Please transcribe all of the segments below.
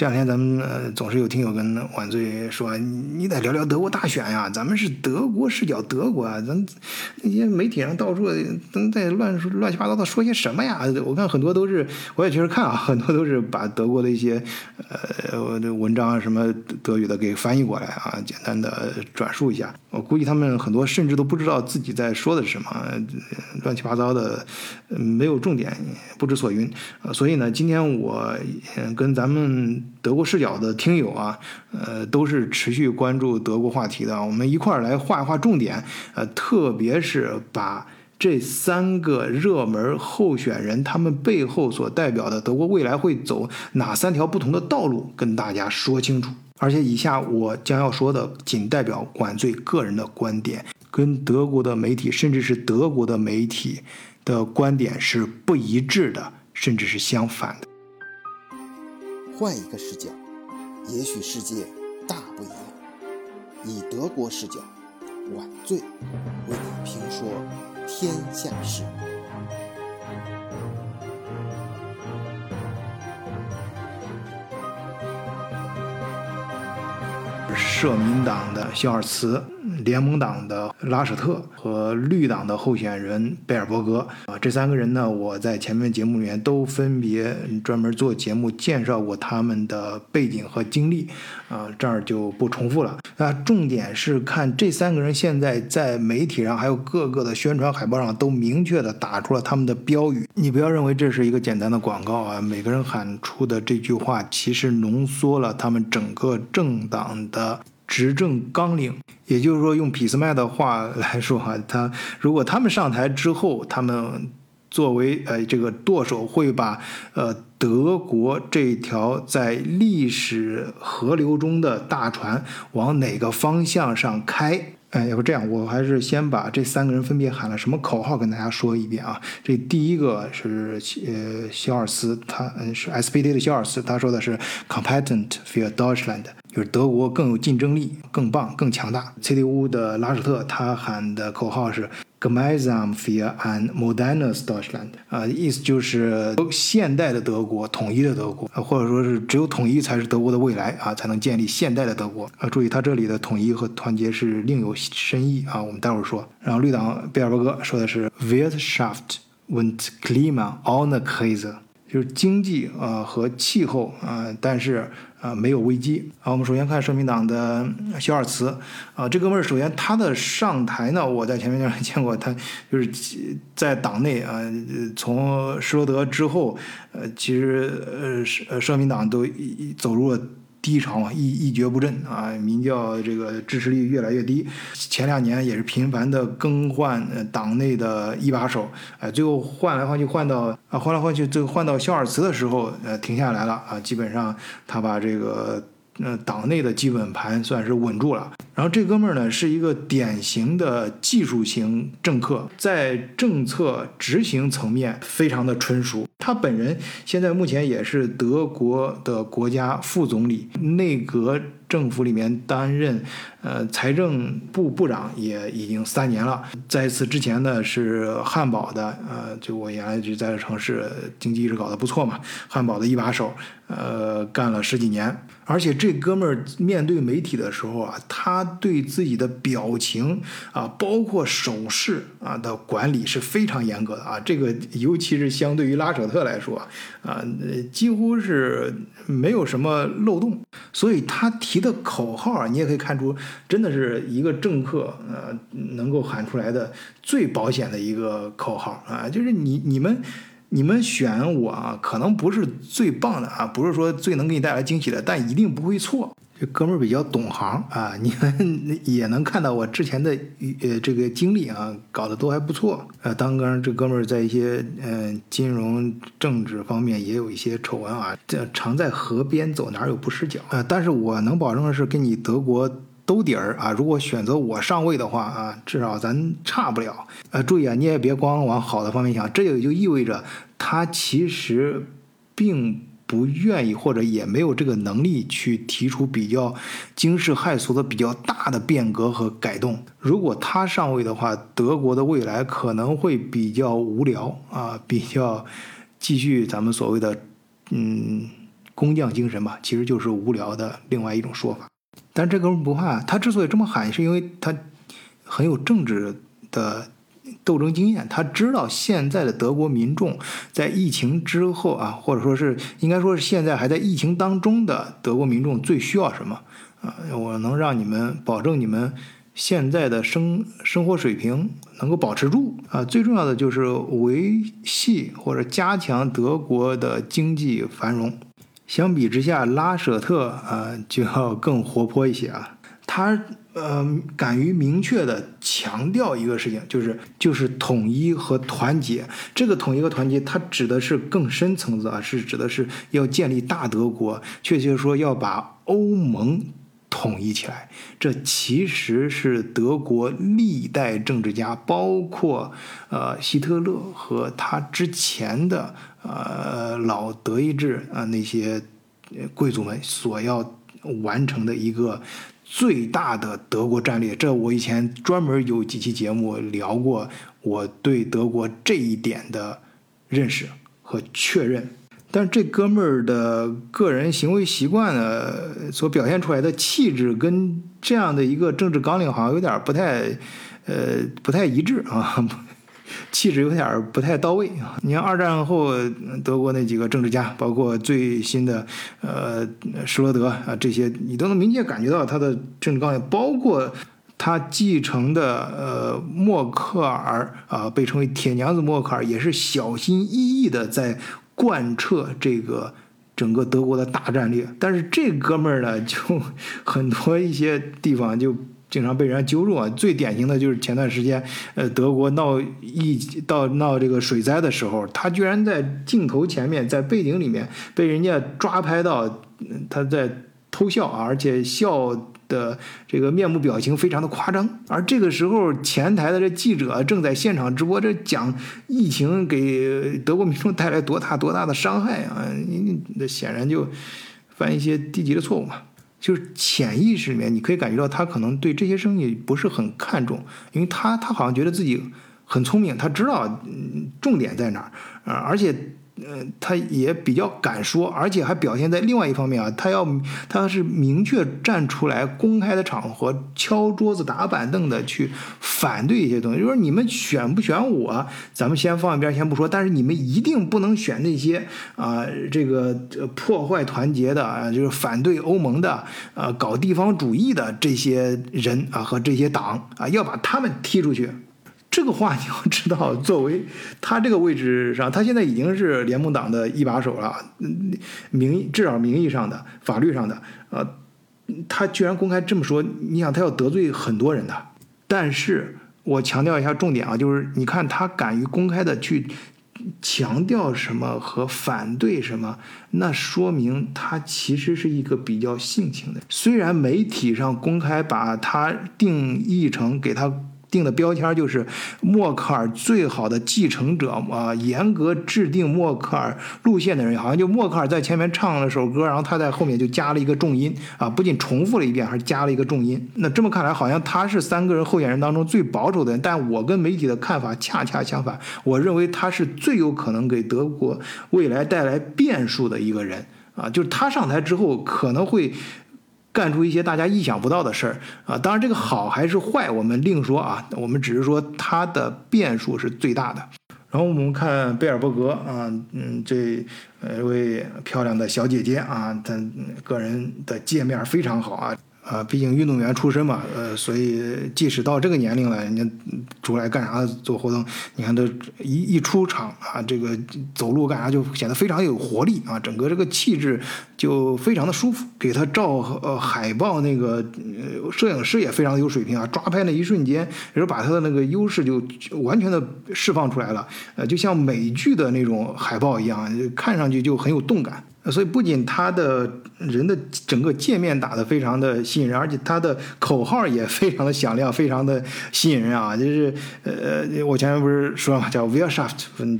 这两天咱们呃总是有听友跟晚醉说，你得聊聊德国大选呀，咱们是德国视角，德国啊，咱那些媒体上到处都在乱说乱七八糟的说些什么呀？我看很多都是，我也确实看啊，很多都是把德国的一些呃文章什么德语的给翻译过来啊，简单的转述一下。我估计他们很多甚至都不知道自己在说的是什么，乱七八糟的，没有重点，不知所云。所以呢，今天我跟咱们。德国视角的听友啊，呃，都是持续关注德国话题的。我们一块儿来画一画重点，呃，特别是把这三个热门候选人他们背后所代表的德国未来会走哪三条不同的道路，跟大家说清楚。而且以下我将要说的，仅代表管罪个人的观点，跟德国的媒体甚至是德国的媒体的观点是不一致的，甚至是相反的。换一个视角，也许世界大不一样。以德国视角，晚醉为你评说天下事。社民党的肖尔茨。联盟党的拉舍特和绿党的候选人贝尔伯格啊，这三个人呢，我在前面节目里面都分别专门做节目介绍过他们的背景和经历啊，这儿就不重复了。那重点是看这三个人现在在媒体上还有各个的宣传海报上都明确的打出了他们的标语。你不要认为这是一个简单的广告啊，每个人喊出的这句话其实浓缩了他们整个政党的。执政纲领，也就是说，用俾斯麦的话来说哈，他如果他们上台之后，他们作为呃这个舵手，会把呃德国这条在历史河流中的大船往哪个方向上开？哎，要不这样，我还是先把这三个人分别喊了什么口号跟大家说一遍啊。这第一个是呃肖尔斯，他嗯是 SPD 的肖尔斯，他说的是 competent for Deutschland。就是德国更有竞争力、更棒、更强大。CDU 的拉舍特他喊的口号是 “Gemeinsam für ein modernes Deutschland”，啊，意思就是现代的德国、统一的德国，或者说是只有统一才是德国的未来啊，才能建立现代的德国。啊，注意他这里的统一和团结是另有深意啊，我们待会儿说。然后绿党贝尔伯格说的是 “Wirtschaft und Klima ohne Krise”，就是经济啊和气候啊，但是。啊，没有危机啊。我们首先看社民党的肖尔茨啊，这哥们儿首先他的上台呢，我在前面就见过他，就是在党内啊，从施罗德之后，呃，其实呃社社民党都走入了。低潮嘛，一一蹶不振啊，民调这个支持率越来越低。前两年也是频繁的更换党内的一把手，哎，最后换来换去换到啊，换来换去，最后换到肖尔茨的时候，呃，停下来了啊，基本上他把这个。那党内的基本盘算是稳住了，然后这哥们儿呢是一个典型的技术型政客，在政策执行层面非常的纯熟。他本人现在目前也是德国的国家副总理，内阁。政府里面担任呃财政部部长也已经三年了，在此之前呢是汉堡的，呃，就我原来就在这城市经济一直搞得不错嘛，汉堡的一把手，呃，干了十几年，而且这哥们儿面对媒体的时候啊，他对自己的表情啊，包括手势啊的管理是非常严格的啊，这个尤其是相对于拉舍特来说啊，几乎是没有什么漏洞，所以他提。的口号啊，你也可以看出，真的是一个政客呃能够喊出来的最保险的一个口号啊，就是你你们你们选我啊，可能不是最棒的啊，不是说最能给你带来惊喜的，但一定不会错。这哥们儿比较懂行啊，你们也能看到我之前的呃这个经历啊，搞得都还不错。呃，当然这哥们儿在一些嗯金融政治方面也有一些丑闻啊，这常在河边走，哪有不湿脚啊？但是我能保证的是，跟你德国兜底儿啊。如果选择我上位的话啊，至少咱差不了。呃，注意啊，你也别光往好的方面想，这也就意味着他其实并。不愿意或者也没有这个能力去提出比较惊世骇俗的、比较大的变革和改动。如果他上位的话，德国的未来可能会比较无聊啊，比较继续咱们所谓的嗯工匠精神吧，其实就是无聊的另外一种说法。但这哥们不怕，他之所以这么喊，是因为他很有政治的斗争经验，他知道现在的德国民众在疫情之后啊，或者说是应该说是现在还在疫情当中的德国民众最需要什么啊？我能让你们保证你们现在的生生活水平能够保持住啊，最重要的就是维系或者加强德国的经济繁荣。相比之下，拉舍特啊就要更活泼一些啊。他呃敢于明确的强调一个事情，就是就是统一和团结。这个统一和团结，它指的是更深层次啊，是指的是要建立大德国，确切说要把欧盟统一起来。这其实是德国历代政治家，包括呃希特勒和他之前的。呃，老德意志啊，那些贵族们所要完成的一个最大的德国战略，这我以前专门有几期节目聊过，我对德国这一点的认识和确认。但是这哥们儿的个人行为习惯呢，所表现出来的气质跟这样的一个政治纲领好像有点不太，呃，不太一致啊。气质有点不太到位啊！你看二战后德国那几个政治家，包括最新的呃施罗德啊这些，你都能明显感觉到他的政治纲领，包括他继承的呃默克尔啊，被称为铁娘子默克尔，也是小心翼翼的在贯彻这个整个德国的大战略。但是这哥们儿呢，就 很多一些地方就。经常被人家揪住啊！最典型的就是前段时间，呃，德国闹疫到闹这个水灾的时候，他居然在镜头前面，在背景里面被人家抓拍到他在偷笑啊，而且笑的这个面目表情非常的夸张。而这个时候，前台的这记者正在现场直播，这讲疫情给德国民众带来多大多大的伤害啊！你那显然就犯一些低级的错误嘛。就是潜意识里面，你可以感觉到他可能对这些生意不是很看重，因为他他好像觉得自己很聪明，他知道嗯重点在哪儿啊，而且。呃，他也比较敢说，而且还表现在另外一方面啊，他要他是明确站出来，公开的场合敲桌子打板凳的去反对一些东西，就是你们选不选我，咱们先放一边先不说，但是你们一定不能选那些啊，这个破坏团结的啊，就是反对欧盟的啊，搞地方主义的这些人啊和这些党啊，要把他们踢出去。这个话你要知道，作为他这个位置上，他现在已经是联盟党的一把手了，名义至少名义上的、法律上的，呃，他居然公开这么说，你想他要得罪很多人的。但是我强调一下重点啊，就是你看他敢于公开的去强调什么和反对什么，那说明他其实是一个比较性情的。虽然媒体上公开把他定义成给他。定的标签就是默克尔最好的继承者啊，严格制定默克尔路线的人，好像就默克尔在前面唱了首歌，然后他在后面就加了一个重音啊，不仅重复了一遍，还加了一个重音。那这么看来，好像他是三个人候选人当中最保守的人。但我跟媒体的看法恰恰相反，我认为他是最有可能给德国未来带来变数的一个人啊，就是他上台之后可能会。干出一些大家意想不到的事儿啊！当然，这个好还是坏，我们另说啊。我们只是说它的变数是最大的。然后我们看贝尔伯格啊，嗯，这呃位漂亮的小姐姐啊，她个人的界面非常好啊。啊，毕竟运动员出身嘛，呃，所以即使到这个年龄了，人家出来干啥做活动？你看他一一出场啊，这个走路干啥就显得非常有活力啊，整个这个气质就非常的舒服。给他照呃海报那个呃摄影师也非常有水平啊，抓拍那一瞬间，然后把他的那个优势就完全的释放出来了，呃，就像美剧的那种海报一样，看上去就很有动感。所以不仅他的人的整个界面打得非常的吸引人，而且他的口号也非常的响亮，非常的吸引人啊！就是呃，我前面不是说了嘛，叫 Wirtschaft und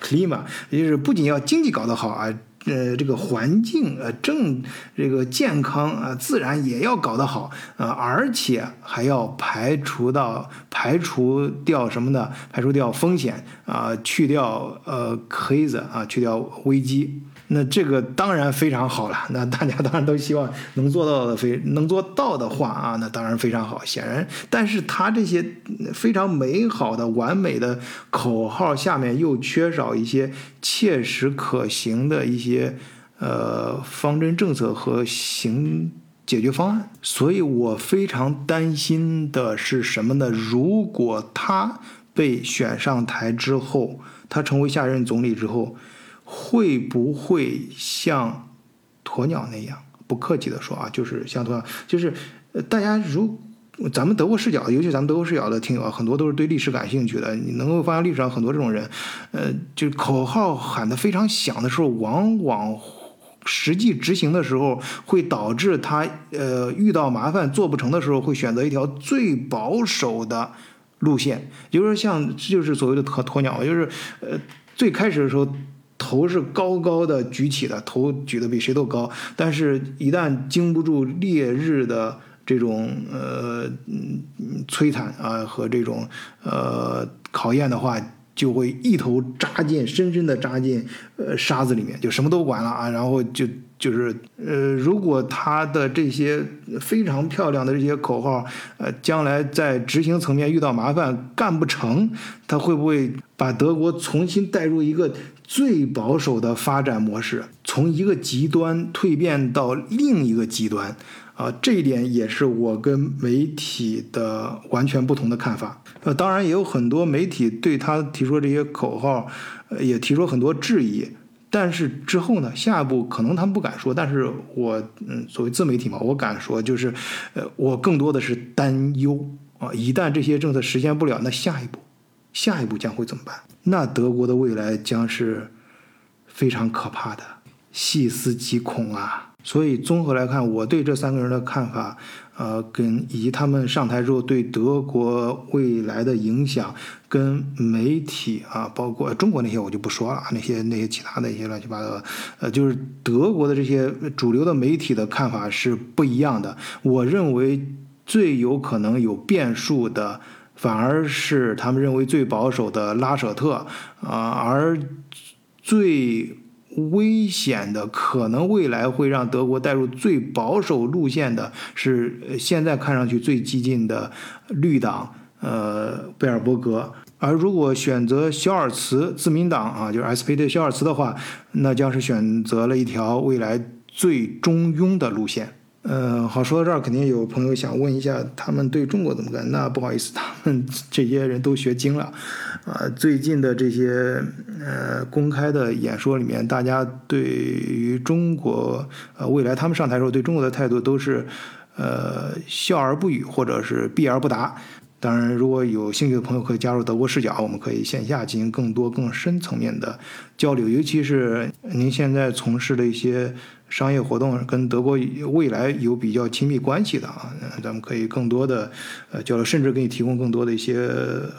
Klima，就是不仅要经济搞得好啊，呃，这个环境呃正这个健康啊，自然也要搞得好啊，而且还要排除到排除掉什么呢？排除掉风险啊，去掉呃 crise 啊，去掉危机。那这个当然非常好了。那大家当然都希望能做到的，非能做到的话啊，那当然非常好。显然，但是他这些非常美好的、完美的口号下面又缺少一些切实可行的一些呃方针政策和行解决方案。所以我非常担心的是什么呢？如果他被选上台之后，他成为下任总理之后。会不会像鸵鸟那样？不客气的说啊，就是像鸵鸟，就是呃大家如咱们德国视角，尤其咱们德国视角的听友，很多都是对历史感兴趣的。你能够发现历史上很多这种人，呃，就口号喊得非常响的时候，往往实际执行的时候，会导致他呃遇到麻烦做不成的时候，会选择一条最保守的路线，就是像就是所谓的鸵鸵鸟，就是呃最开始的时候。头是高高的举起的，头举得比谁都高，但是，一旦经不住烈日的这种呃摧残啊和这种呃考验的话，就会一头扎进，深深的扎进呃沙子里面，就什么都管了啊，然后就。就是呃，如果他的这些非常漂亮的这些口号，呃，将来在执行层面遇到麻烦干不成，他会不会把德国重新带入一个最保守的发展模式，从一个极端蜕变到另一个极端？啊，这一点也是我跟媒体的完全不同的看法。呃，当然也有很多媒体对他提出这些口号，呃，也提出很多质疑。但是之后呢？下一步可能他们不敢说，但是我嗯，作为自媒体嘛，我敢说，就是，呃，我更多的是担忧啊，一旦这些政策实现不了，那下一步，下一步将会怎么办？那德国的未来将是非常可怕的，细思极恐啊！所以综合来看，我对这三个人的看法，呃，跟以及他们上台之后对德国未来的影响，跟媒体啊，包括中国那些我就不说了，那些那些其他的一些乱七八糟，呃，就是德国的这些主流的媒体的看法是不一样的。我认为最有可能有变数的，反而是他们认为最保守的拉舍特啊，而最。危险的，可能未来会让德国带入最保守路线的，是呃现在看上去最激进的绿党，呃，贝尔伯格。而如果选择肖尔茨自民党啊，就是 SPD 肖尔茨的话，那将是选择了一条未来最中庸的路线。嗯，好，说到这儿，肯定有朋友想问一下，他们对中国怎么干？那不好意思，他们 这些人都学精了，啊，最近的这些呃公开的演说里面，大家对于中国呃未来他们上台时候对中国的态度都是呃笑而不语，或者是避而不答。当然，如果有兴趣的朋友可以加入德国视角，我们可以线下进行更多更深层面的交流，尤其是您现在从事的一些商业活动，跟德国未来有比较亲密关系的啊，咱们可以更多的呃交流，甚至给你提供更多的一些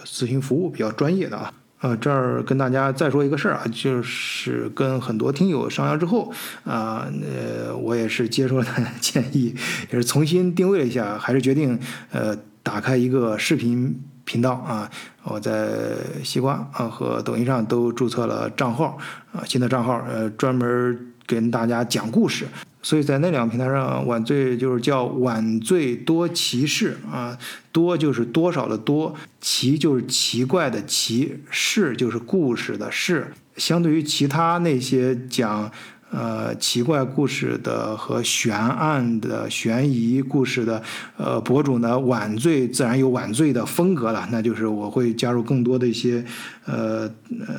咨询服务，比较专业的啊。呃，这儿跟大家再说一个事儿啊，就是跟很多听友商量之后啊，呃，我也是接受了建议，也是重新定位了一下，还是决定呃。打开一个视频频道啊，我在西瓜啊和抖音上都注册了账号啊，新的账号呃专门跟大家讲故事，所以在那两个平台上，晚醉就是叫晚醉多奇事啊，多就是多少的多，奇就是奇怪的奇，事就是故事的事，相对于其他那些讲。呃，奇怪故事的和悬案的悬疑故事的，呃，博主呢，晚醉自然有晚醉的风格了。那就是我会加入更多的一些，呃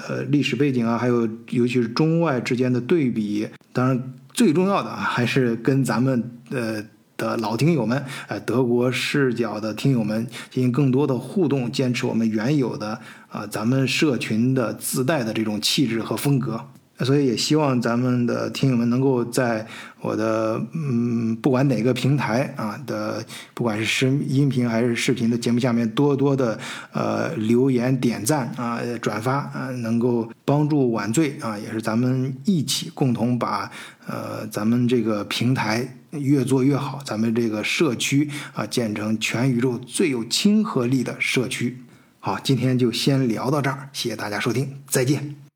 呃历史背景啊，还有尤其是中外之间的对比。当然，最重要的啊，还是跟咱们呃的老听友们，呃，德国视角的听友们进行更多的互动，坚持我们原有的啊，咱们社群的自带的这种气质和风格。所以也希望咱们的听友们能够在我的嗯，不管哪个平台啊的，不管是视音频还是视频的节目下面多多的呃留言点赞啊转发啊，能够帮助晚醉啊，也是咱们一起共同把呃咱们这个平台越做越好，咱们这个社区啊建成全宇宙最有亲和力的社区。好，今天就先聊到这儿，谢谢大家收听，再见。